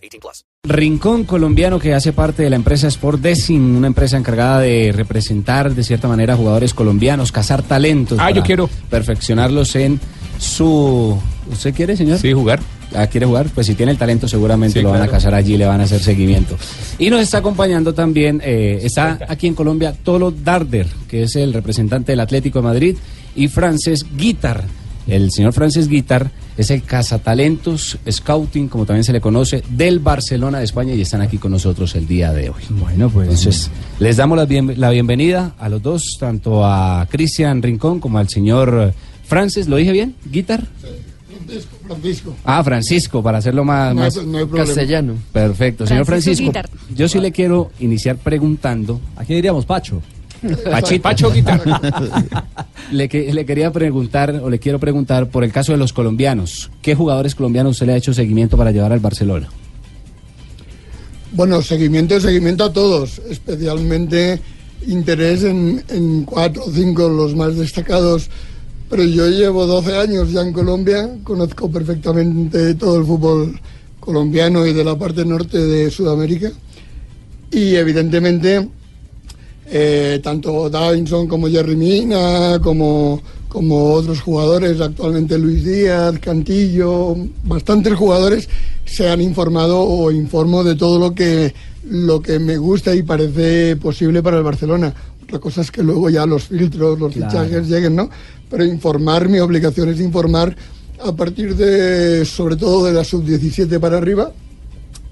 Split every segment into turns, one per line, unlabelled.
18 plus.
Rincón colombiano que hace parte de la empresa Sport Design, una empresa encargada de representar de cierta manera a jugadores colombianos, cazar talentos.
Ah,
para
yo quiero.
Perfeccionarlos en su... ¿Usted quiere, señor?
Sí, jugar.
Ah, ¿Quiere jugar? Pues si tiene el talento seguramente
Sí,
lo van a casar allí, le van a hacer seguimiento. Y nos está acompañando también, eh, está aquí en Colombia Tolo Darder, que es el representante del Atlético de Madrid, y Frances Guitar. El señor Frances Guitar es el cazatalentos, scouting, como también se le conoce, del Barcelona de España y están aquí con nosotros el día de hoy.
Bueno, pues.
Entonces, les damos la, bien- la bienvenida a los dos, tanto a Cristian Rincón como al señor eh, Frances. ¿Lo dije bien? ¿Guitar?
Francisco, Francisco.
Ah, Francisco, para hacerlo más,
No hay,
más
no hay problema.
castellano.
perfecto. Señor
Francisco
Francisco,
Guitar.
yo sí le quiero iniciar preguntando,
Aquí diríamos Pacho.
Pachito,
Pacho Guitar.
le, que- le quería preguntar o le quiero preguntar por el caso de los colombianos. ¿Qué jugadores colombianos usted le ha hecho seguimiento para llevar al Barcelona?
Bueno, seguimiento, seguimiento a todos, especialmente interés en, en cuatro o cinco los más destacados. Pero yo llevo 12 años ya en Colombia, conozco perfectamente todo el fútbol colombiano y de la parte norte de Sudamérica. Y evidentemente, eh, tanto Davinson como Jerry Mina, como, como otros jugadores, actualmente Luis Díaz, Cantillo, bastantes jugadores se han informado o informo de todo lo que, lo que me gusta y parece posible para el Barcelona. Otra cosa es que luego ya los filtros, los fichajes lleguen, ¿no? Pero informar, mi obligación es informar a partir de, sobre todo de la sub-17 para arriba,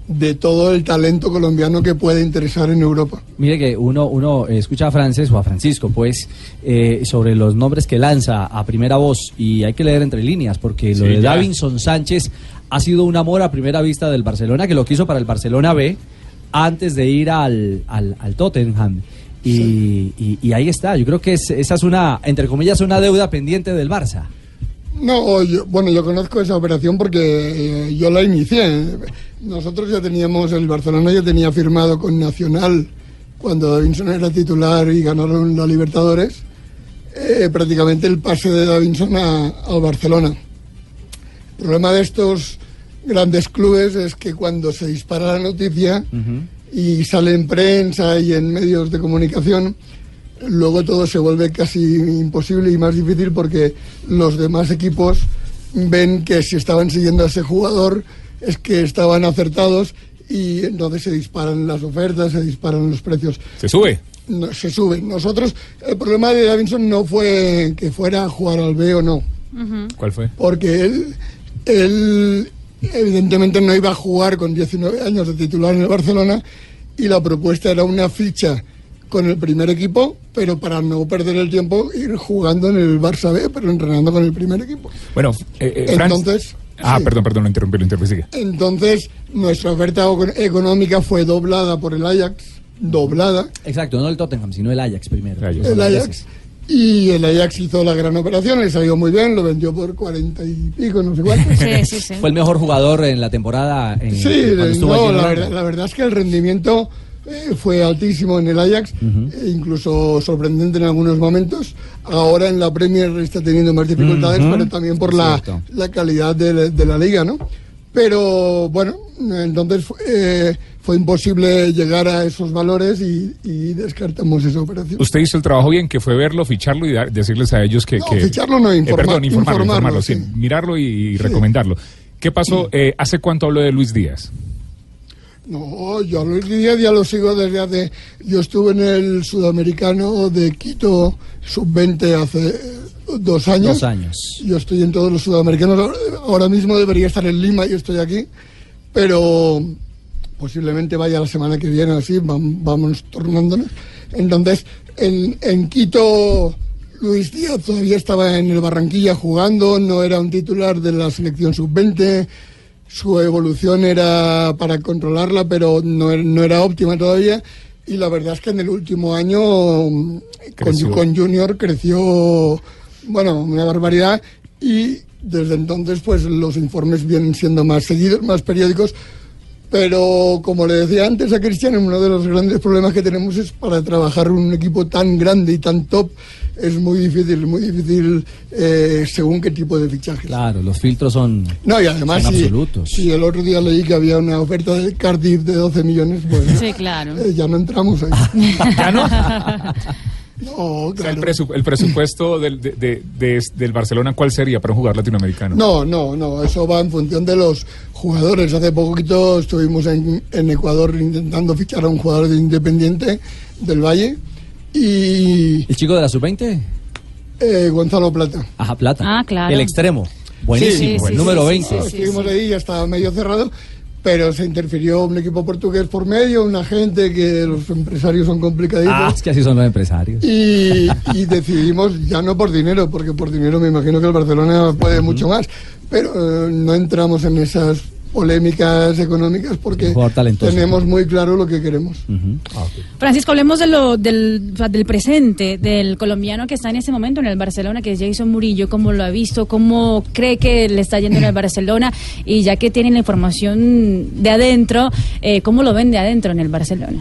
de todo el talento colombiano que puede interesar en Europa.
Mire que uno, uno eh, escucha a Frances o a Francisco, pues, eh, sobre los nombres que lanza a primera voz y hay que leer entre líneas, porque lo de
ya.
Davinson Sánchez ha sido un amor a primera vista del Barcelona, que lo quiso para el Barcelona B antes de ir al, al, al Tottenham. Y, y- y ahí está, yo creo que es- esa es una, entre comillas, una deuda pendiente del Barça.
No, yo- bueno, yo conozco esa operación porque eh, yo la inicié. Nosotros ya teníamos, el Barcelona ya tenía firmado con Nacional cuando Davinson era titular y ganaron la Libertadores, eh, prácticamente el pase de Davinson a- al Barcelona. El problema de estos grandes clubes es que cuando se dispara la noticia y sale en prensa y en medios de comunicación, luego todo se vuelve casi imposible y más difícil porque los demás equipos ven que si estaban siguiendo a ese jugador es que estaban acertados y entonces se disparan las ofertas, se disparan los precios
Se sube.
no, se suben. Nosotros, el problema de Davinson no fue que fuera a jugar al B o no,
¿Cuál fue?
porque él, él evidentemente no iba a jugar con 19 años de titular en el Barcelona y la propuesta era una ficha con el primer equipo, pero para no perder el tiempo ir jugando en el Barça B, pero entrenando con el primer equipo.
Bueno, eh, eh,
Entonces,
Ah,
sí.
perdón, perdón, lo interrumpí, lo interrumpí. sigue.
Entonces, nuestra oferta económica fue doblada por el Ajax, doblada,
Exacto, no el Tottenham, sino el Ajax primero.
El Ajax.
El. Y el Ajax hizo la gran operación, le salió muy bien, lo vendió por cuarenta y pico, no sé cuánto.
Sí, sí, sí.
Fue el mejor jugador en la temporada en,
Sí,
cuando estuvo allí
no,
en
la, verdad, la verdad es que el rendimiento fue altísimo en el Ajax, e incluso sorprendente en algunos momentos. Ahora en la Premier está teniendo más dificultades, pero también por la, la calidad de, la- de la liga, ¿no? Pero bueno, entonces fue, eh, fue imposible llegar a esos valores y, y descartamos esa operación.
Usted hizo el trabajo bien, que fue verlo, ficharlo y dar- decirles a ellos que...
No,
que-
ficharlo no,
Eh,
informa-
perdón, informarlo,
informarlo,
informarlo, sí.
sí.
Mirarlo y, y recomendarlo. ¿Qué pasó? Eh, ¿Hace cuánto habló de Luis Díaz?
No, yo a Luis Díaz ya lo sigo desde hace... Yo estuve en el sudamericano de Quito sub-20 hace eh, dos años.
Dos años.
Yo estoy en todos los sudamericanos. Ahora- mismo debería estar en Lima y estoy aquí. Pero posiblemente vaya la semana que viene así, vam- vamos tornándonos. Entonces, en, en Quito, Luis Díaz todavía estaba en el Barranquilla jugando, no era un titular de la selección sub-20. Su evolución era para controlarla, pero no, er- no era óptima todavía. Y la verdad es que en el último año mm, con, con Junior creció, bueno, una barbaridad. Y desde entonces, pues los informes vienen siendo más seguidos, más periódicos. Pero como le decía antes a Cristian, uno de los grandes problemas que tenemos es para trabajar un equipo tan grande y tan top, es muy difícil, muy difícil eh, según qué tipo de fichajes.
Claro, los filtros son.
No, y además,
Son
si,
absolutos.
si el otro día leí que había una oferta de Cardiff de 12 millones, pues
Sí, claro.
eh, ya no entramos ahí.
¿Ya no?
No,
O sea, el,
claro.
presu- el presupuesto del, de- de- de- del Barcelona, ¿cuál sería para un jugador latinoamericano?
No, no, no, eso va en función de los jugadores. Hace poquito estuvimos en, en Ecuador intentando fichar a un jugador de Independiente del Valle y
¿El chico de la sub-20?
eh, Gonzalo Plata.
Ajá, Plata.
Ah, claro.
El extremo. Buenísimo,
Sí, sí,
el número
sí,
20.
sí, sí.
Estuvimos ahí, ya estaba medio cerrado, pero se interfirió un equipo portugués por medio, una gente que los empresarios son complicaditos.
Ah, es que así son los empresarios.
Y, y decidimos ya no por dinero, porque por dinero me imagino que el Barcelona puede mucho más, pero eh, no entramos en esas polémicas económicas porque tenemos muy claro lo que queremos.
Ujú.
Francisco, hablemos de lo, del, del presente, del colombiano que está en ese momento en el Barcelona, que es Jason Murillo, cómo lo ha visto, cómo cree que le está yendo en el Barcelona, y ya que tienen la información de adentro, eh, ¿cómo lo ven de adentro en el Barcelona?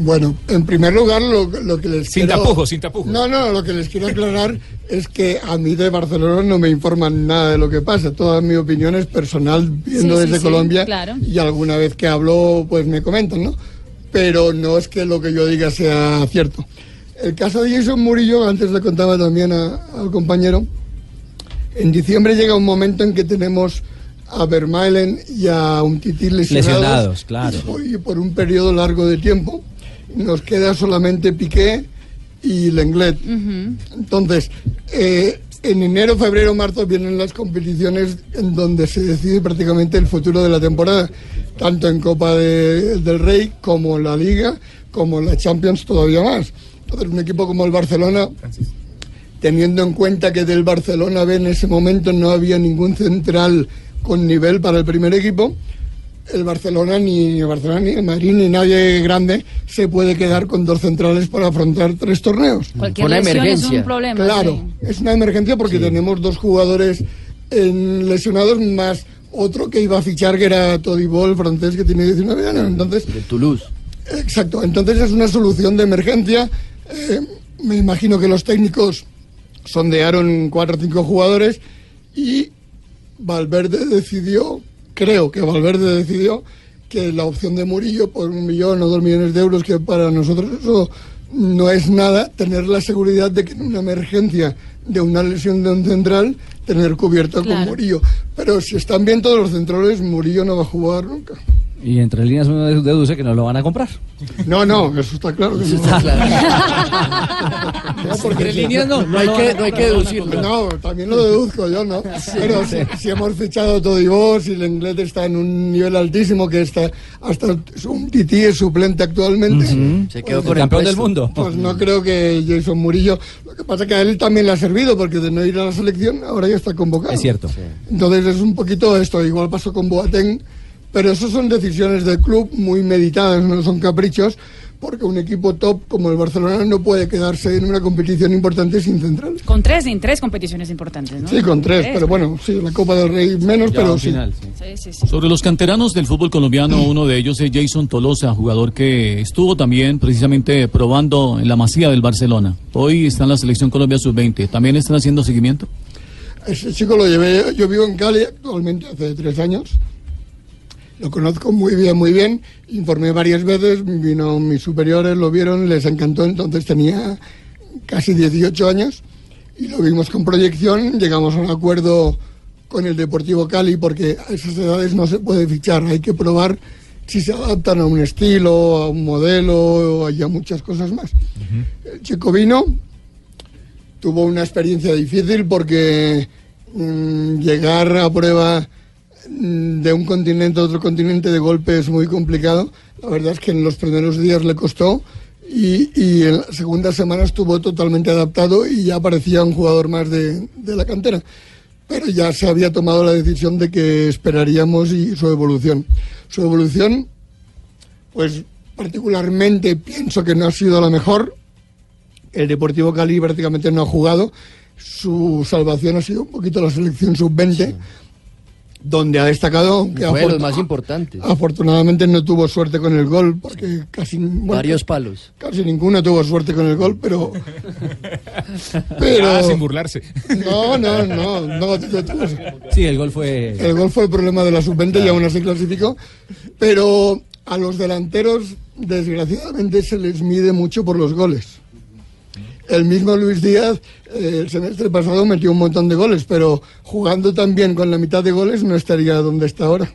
Bueno, en primer lugar, lo, lo que les
Sin
quiero...
tapujos, sin tapujos.
No, no, lo que les quiero aclarar es que a mí de Barcelona no me informan nada de lo que pasa. Toda mi opinión es personal, viendo
Sí,
desde
sí,
Colombia.
claro.
Y alguna vez que hablo, pues me comentan, ¿no? Pero no es que lo que yo diga sea cierto. El caso de Jason Murillo, antes le contaba también a- al compañero, en diciembre llega un momento en que tenemos a Vermaelen y a un tití lesionados,
Lesionados, claro.
y por- y por un periodo largo de tiempo. Nos queda solamente Piqué y Lenglet. Entonces, eh, en enero, febrero, marzo vienen las competiciones en donde se decide prácticamente el futuro de la temporada, tanto en Copa de- del Rey como en la Liga, como en la Champions todavía más. Entonces, un equipo como el Barcelona, teniendo en cuenta que del Barcelona B en ese momento no había ningún central con nivel para el primer equipo, el Barcelona ni el Barcelona ni el Madrid ni nadie grande se puede quedar con dos centrales para afrontar tres torneos.
Cualquier
Una
lesión es
emergencia.
un problema.
Claro,
sí.
es una emergencia porque tenemos dos jugadores en lesionados más otro que iba a fichar que era Todibo, el francés que tiene 19 años. Entonces,
De Toulouse.
Exacto, entonces es una solución de emergencia. Eh, me imagino que los técnicos sondearon cuatro o cinco jugadores y Valverde decidió, creo que Valverde decidió que la opción de Murillo por un millón o dos millones de euros, que para nosotros eso no es nada, tener la seguridad de que en una emergencia de una lesión de un central, tener cubierto
Claro.
con Murillo. Pero si están bien todos los centrales, Murillo no va a jugar nunca.
Y entre líneas uno deduce que no lo van a comprar.
No, no, eso está claro que no. No, porque
Entre
si-
líneas no.
No hay que, no hay que deducirlo.
No, también lo deduzco yo, ¿no? Pero si, si hemos fichado a Todibó, si el inglés está en un nivel altísimo, que está hasta un tití es suplente actualmente,
Se quedó
El
con el
campeón del mundo.
pues no creo que Jason Murillo. Lo que pasa que a él también le ha servido, porque de no ir a la selección, ahora ya está convocado.
Es cierto.
Entonces es un poquito esto, igual pasó con Boateng, pero eso son decisiones del club muy meditadas, no son caprichos, porque un equipo top como el Barcelona no puede quedarse en una competición importante sin centrales.
Con tres, en tres competiciones importantes, ¿no?
Sí, con tres, pero bueno, sí, la Copa del Rey menos,
Ya
pero sí.
final, sí.
Sí, sí, sí.
Sobre los canteranos del fútbol colombiano, uno de ellos es Jason Tolosa, jugador que estuvo también precisamente probando en la masía del Barcelona. Hoy está en la selección Colombia sub-20. ¿También están haciendo seguimiento?
Ese chico lo llevé, yo vivo en Cali actualmente hace tres años. Lo conozco muy bien, muy bien. Informé varias veces, vino mis superiores, lo vieron, les encantó. Entonces tenía casi 18 años y lo vimos con proyección. Llegamos a un acuerdo con el Deportivo Cali porque a esas edades no se puede fichar, hay que probar si se adaptan a un estilo, a un modelo y a muchas cosas más. El chico vino, tuvo una experiencia difícil porque mm, llegar a prueba de un continente a otro continente de golpe es muy complicado. La verdad es que en los primeros días le costó y, y en la segunda semana estuvo totalmente adaptado y ya parecía un jugador más de, de la cantera. pero ya se había tomado la decisión de que esperaríamos y su evolución. Su evolución, pues particularmente pienso que no ha sido la mejor. El Deportivo Cali prácticamente no ha jugado. Su salvación ha sido un poquito la selección sub-20, donde ha destacado, aunque
Fue los más importantes.
afortunadamente no tuvo suerte con el gol, porque casi, bueno,
Varios palos.
casi ninguno tuvo suerte con el gol, pero... pero
Ah, sin burlarse.
no, no, no, no,
Sí, el gol fue...
el gol fue el problema de la sub-20 y aún así clasificó. Pero a los delanteros, desgraciadamente, se les mide mucho por los goles. El mismo Luis Díaz, eh, el semestre pasado metió un montón de goles, pero jugando también con la mitad de goles no estaría donde está ahora.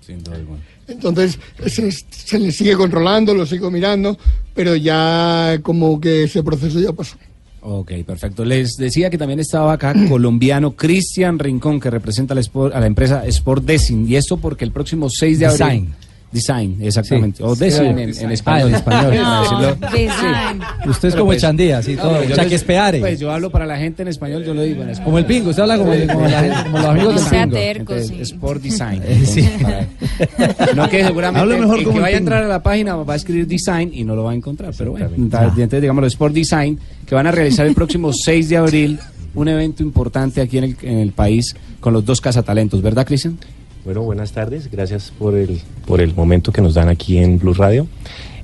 Sin duda alguna.
Entonces se, se le sigue controlando, lo sigo mirando, pero ya como que ese proceso ya pasó.
Ok, perfecto. Les decía que también estaba acá colombiano Cristian Rincón, que representa a la, a la empresa Sport Design. Y esto porque el próximo 6 de abril.
Design.
Design, exactamente.
Sí.
O Design
Sí.
en, en
Ah,
español.
en español.
Para
No,
decirlo.
design.
Usted es
Pero
como
pues-
Echandía, así todo.
No, yo les-
Chaquespeare.
Pues yo hablo para la gente en español, yo lo digo en español.
Como el pingo, usted habla como, como la gente- como los amigos
No
del
sea
pingo.
terco,
Entonces,
sí.
Sport Design.
Eh, sí.
Entonces, para- no que seguramente
Hable mejor
el
como
que
el
vaya a entrar a la página va a escribir Design y no lo va a encontrar. Pero bueno, entonces digamos Sport Design, que van a realizar el próximo 6 de abril un evento importante aquí en el, en el país con los dos cazatalentos, ¿verdad, Cristian?
Bueno, buenas tardes. Gracias por el, por el momento que nos dan aquí en Blue Radio.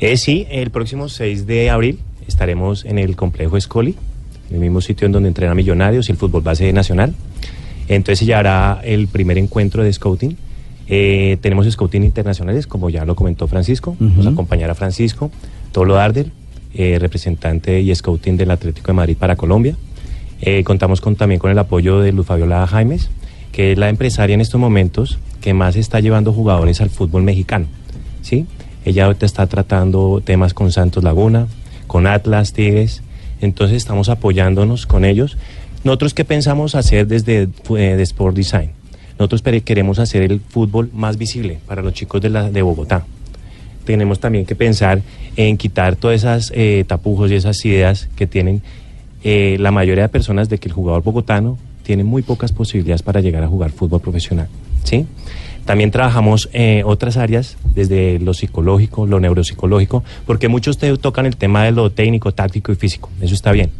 Eh, sí, el próximo 6 de abril estaremos en el complejo Escoli, en el mismo sitio en donde entrena Millonarios y el fútbol base nacional. Entonces se llevará el primer encuentro de scouting. Eh, tenemos scouting internacionales, como ya lo comentó Francisco. Nos acompañará Francisco Tolo Darder, eh, representante y scouting del Atlético de Madrid para Colombia. Eh, contamos con, también con el apoyo de Luz Fabiola Jaimes, que es la empresaria en estos momentos que más está llevando jugadores al fútbol mexicano. ¿sí? Ella ahorita está tratando temas con Santos Laguna, con Atlas, Tigres. Entonces estamos apoyándonos con ellos. Nosotros, ¿qué pensamos hacer desde eh, Sport Design? Nosotros queremos hacer el fútbol más visible para los chicos de, la, de Bogotá. Tenemos también que pensar en quitar todas esas eh, tapujos y esas ideas que tienen eh, la mayoría de personas de que el jugador bogotano tiene muy pocas posibilidades para llegar a jugar fútbol profesional. ¿sí? También trabajamos eh, otras áreas, desde lo psicológico, lo neuropsicológico, porque muchos te tocan el tema de lo técnico, táctico y físico. Eso está bien.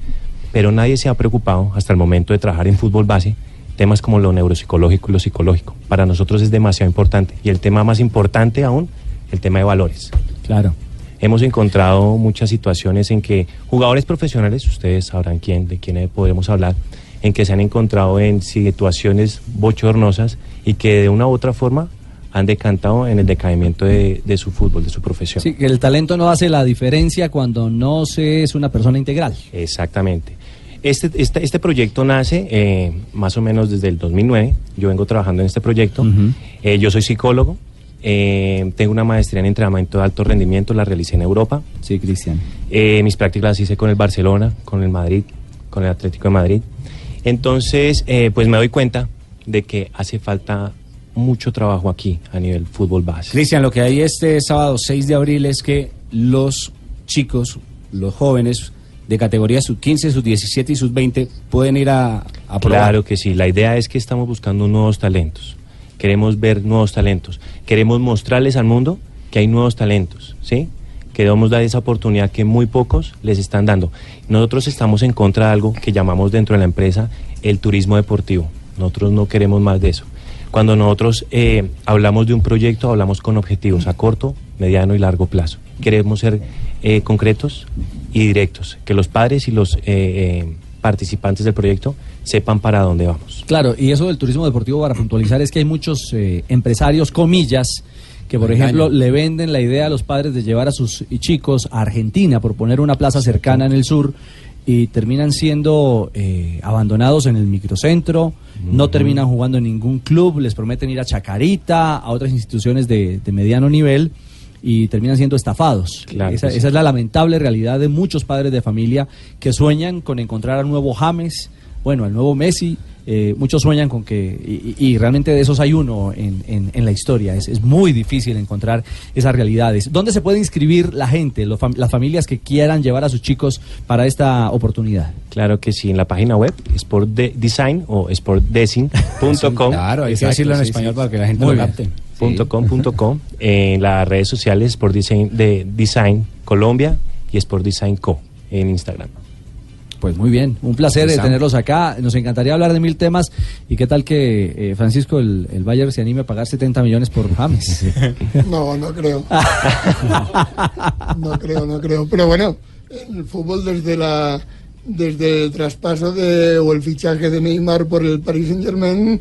Pero nadie se ha preocupado hasta el momento de trabajar en fútbol base temas como lo neuropsicológico y lo psicológico. Para nosotros es demasiado importante. Y el tema más importante aún, el tema de valores.
Claro.
Hemos encontrado muchas situaciones en que jugadores profesionales, ustedes sabrán quién, de quién podremos hablar, en que se han encontrado en situaciones bochornosas y que de una u otra forma han decantado en el decaimiento de, de su fútbol, de su profesión.
Sí, que el talento no hace la diferencia cuando no se es una persona integral.
Exactamente. Este, este, este proyecto nace eh, más o menos desde el 2009. Yo vengo trabajando en este proyecto. Eh, yo soy psicólogo. eh, tengo una maestría en entrenamiento de alto rendimiento. La realicé en Europa.
Sí, Cristian.
Mis prácticas las hice con el Barcelona, con el Madrid, con el Atlético de Madrid. Entonces, eh, pues me doy cuenta de que hace falta mucho trabajo aquí a nivel fútbol base.
Cristian, lo que hay este sábado 6 de abril es que los chicos, los jóvenes de categoría sub 15, sub 17 y sub 20 pueden ir a, a probar.
Claro que sí, la idea es que estamos buscando nuevos talentos. Queremos ver nuevos talentos. Queremos mostrarles al mundo que hay nuevos talentos, ¿sí? Queremos dar esa oportunidad que muy pocos les están dando. Nosotros estamos en contra de algo que llamamos dentro de la empresa el turismo deportivo. Nosotros no queremos más de eso. Cuando nosotros eh, hablamos de un proyecto, hablamos con objetivos a corto, mediano y largo plazo. Queremos ser eh, concretos y directos, que los padres y los eh, participantes del proyecto sepan para dónde vamos.
Claro, y eso del turismo deportivo para puntualizar es que hay muchos empresarios, comillas, que por ejemplo le venden la idea a los padres de llevar a sus chicos a Argentina por poner una plaza cercana en el sur y terminan siendo eh, abandonados en el microcentro, no terminan jugando en ningún club, les prometen ir a Chacarita, a otras instituciones de, de mediano nivel y terminan siendo estafados.
Claro
esa,
sí.
esa es la lamentable realidad de muchos padres de familia que sueñan con encontrar al nuevo James, bueno, al nuevo Messi eh, muchos sueñan con que, y, y realmente de esos hay uno en, en- en la historia, es, es muy difícil encontrar esas realidades. ¿Dónde se puede inscribir la gente, los fam- las familias que quieran llevar a sus chicos para esta oportunidad?
Claro que sí, en la página web Sport de Design o sportdesign.com.
Claro, hay que decirlo en
sí,
español
sí.
para que la gente
Muy
lo capte.
punto com, punto com, en las redes sociales Sport Design de Design Colombia y Sport Design Co en Instagram.
Pues muy bien, un placer eh,
Estamos.
tenerlos acá. Nos encantaría hablar de mil temas. ¿Y qué tal que eh, Francisco, el, el Bayern, se anime a pagar 70 millones por James?
No, no creo. No creo, no creo. Pero bueno, el fútbol desde la desde el traspaso de, o el fichaje de Neymar por el Paris Saint Germain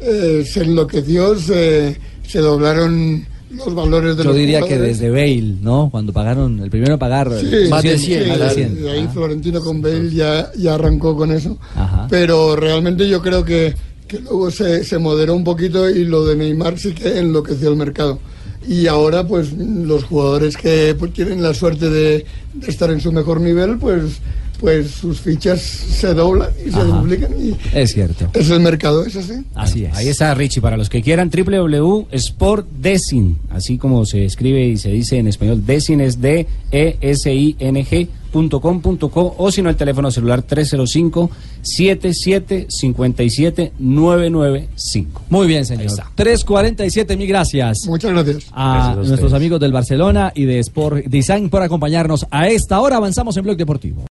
eh, se enloqueció, se, se doblaron los valores de
Yo
los
diría que desde Bale, ¿no? Cuando pagaron, el primero en pagar
Sí,
eh,
más de
100,
100,
más de
sí,
100.
y ahí
Ah.
Florentino con Bale ya, ya arrancó con eso.
Ajá.
Pero realmente yo creo que, que luego se, se moderó un poquito y lo de Neymar sí que enloqueció el mercado. Y ahora pues los jugadores que pues, tienen la suerte de, de estar en su mejor nivel pues pues sus fichas se doblan y se duplican y
Es cierto.
es el mercado, es así.
Así es.
Ahí está Richie, para los que quieran, www.sportdesin, así como se escribe y se dice en español, desin es d e s i n g punto com punto co, o si no el teléfono celular 305 77 57 995.
Muy bien, señor.
está.
347, mil gracias.
Muchas gracias.
Gracias
a
a
nuestros amigos del Barcelona y de Sport Design por acompañarnos a esta hora. Avanzamos en Blog Deportivo.